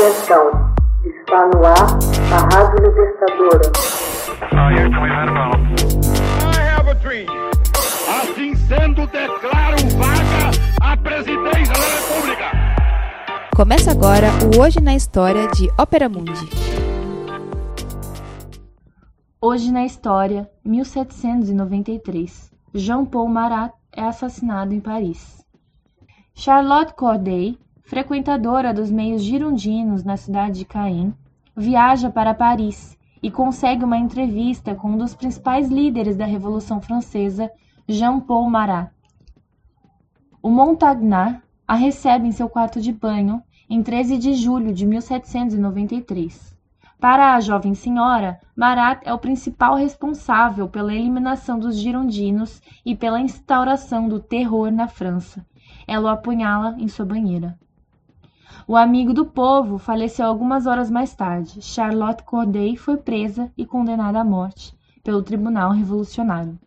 Atenção, está no ar a Rádio Libertadora. Assim sendo, declaro vaga a presidência da República. Começa agora o Hoje na História de Ópera Mundi. Hoje na História, 1793. Jean-Paul Marat é assassinado em Paris. Charlotte Corday frequentadora dos meios girondinos na cidade de Caen, viaja para Paris e consegue uma entrevista com um dos principais líderes da Revolução Francesa, Jean-Paul Marat. O Montagnard a recebe em seu quarto de banho em 13 de julho de 1793. Para a jovem senhora, Marat é o principal responsável pela eliminação dos girondinos e pela instauração do terror na França. Ela o apunhala em sua banheira. O amigo do povo faleceu algumas horas mais tarde. Charlotte Corday foi presa e condenada à morte pelo Tribunal Revolucionário.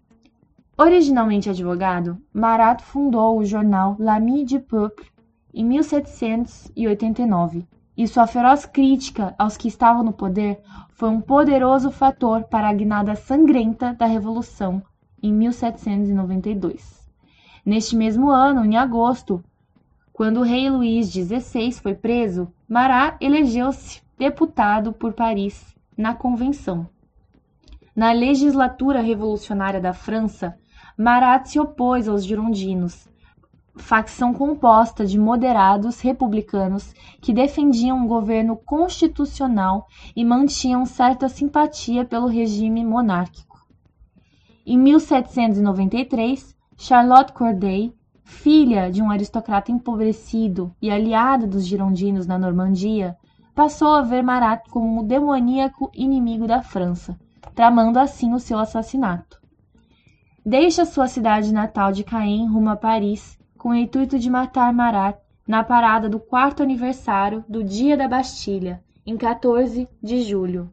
Originalmente advogado, Marat fundou o jornal L'Ami du Peuple em 1789, e sua feroz crítica aos que estavam no poder foi um poderoso fator para a guinada sangrenta da Revolução em 1792. Neste mesmo ano, em agosto, quando o rei Luís XVI foi preso, Marat elegeu-se deputado por Paris na Convenção. Na legislatura revolucionária da França, Marat se opôs aos girondinos, facção composta de moderados republicanos que defendiam um governo constitucional e mantinham certa simpatia pelo regime monárquico. Em 1793, Charlotte Corday filha de um aristocrata empobrecido e aliada dos girondinos na Normandia, passou a ver Marat como um demoníaco inimigo da França, tramando assim o seu assassinato. Deixa sua cidade natal de Caen rumo a Paris com o intuito de matar Marat na parada do quarto aniversário do Dia da Bastilha, em 14 de julho.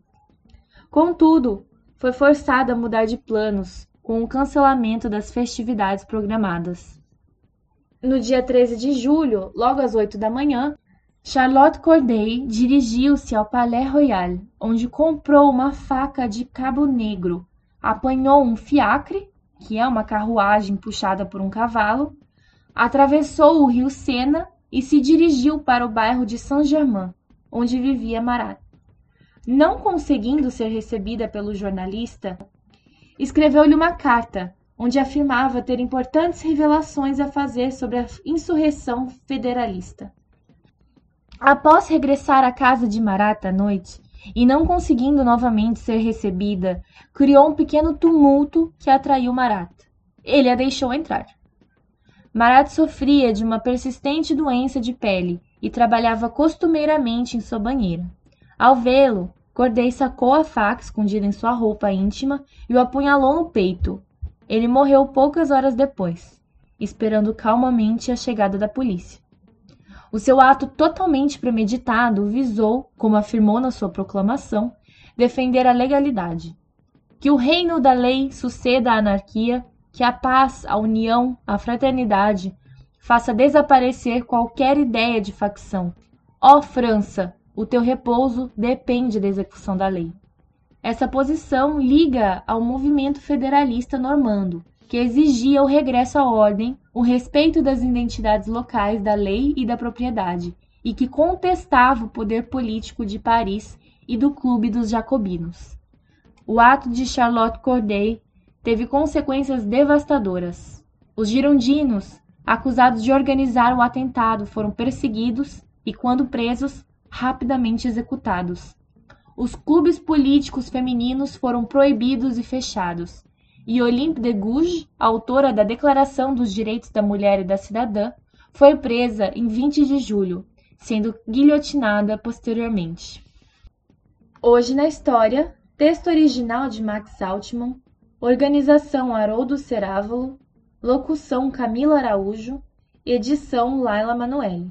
Contudo, foi forçada a mudar de planos com o cancelamento das festividades programadas. No dia 13 de julho, logo às 8 da manhã, Charlotte Corday dirigiu-se ao Palais Royal, onde comprou uma faca de cabo negro, apanhou um fiacre, que é uma carruagem puxada por um cavalo, atravessou o rio Sena e se dirigiu para o bairro de Saint-Germain, onde vivia Marat. Não conseguindo ser recebida pelo jornalista, escreveu-lhe uma carta onde afirmava ter importantes revelações a fazer sobre a insurreição federalista. Após regressar à casa de Marat à noite, e não conseguindo novamente ser recebida, criou um pequeno tumulto que atraiu Marat. Ele a deixou entrar. Marat sofria de uma persistente doença de pele e trabalhava costumeiramente em sua banheira. Ao vê-lo, Corday sacou a faca escondida em sua roupa íntima e o apunhalou no peito, ele morreu poucas horas depois, esperando calmamente a chegada da polícia. O seu ato totalmente premeditado visou, como afirmou na sua proclamação, defender a legalidade. Que o reino da lei suceda à anarquia, que a paz, a união, a fraternidade faça desaparecer qualquer ideia de facção. Ó França, o teu repouso depende da execução da lei. Essa posição liga ao movimento federalista normando, que exigia o regresso à ordem, o respeito das identidades locais da lei e da propriedade, e que contestava o poder político de Paris e do Clube dos Jacobinos. O ato de Charlotte Corday teve consequências devastadoras. Os girondinos, acusados de organizar o atentado, foram perseguidos e, quando presos, rapidamente executados os clubes políticos femininos foram proibidos e fechados, e Olympe de Gouges, autora da Declaração dos Direitos da Mulher e da Cidadã, foi presa em 20 de julho, sendo guilhotinada posteriormente. Hoje na história, texto original de Max Altman, organização Haroldo Cerávolo, locução Camila Araújo, edição Laila Manoeli.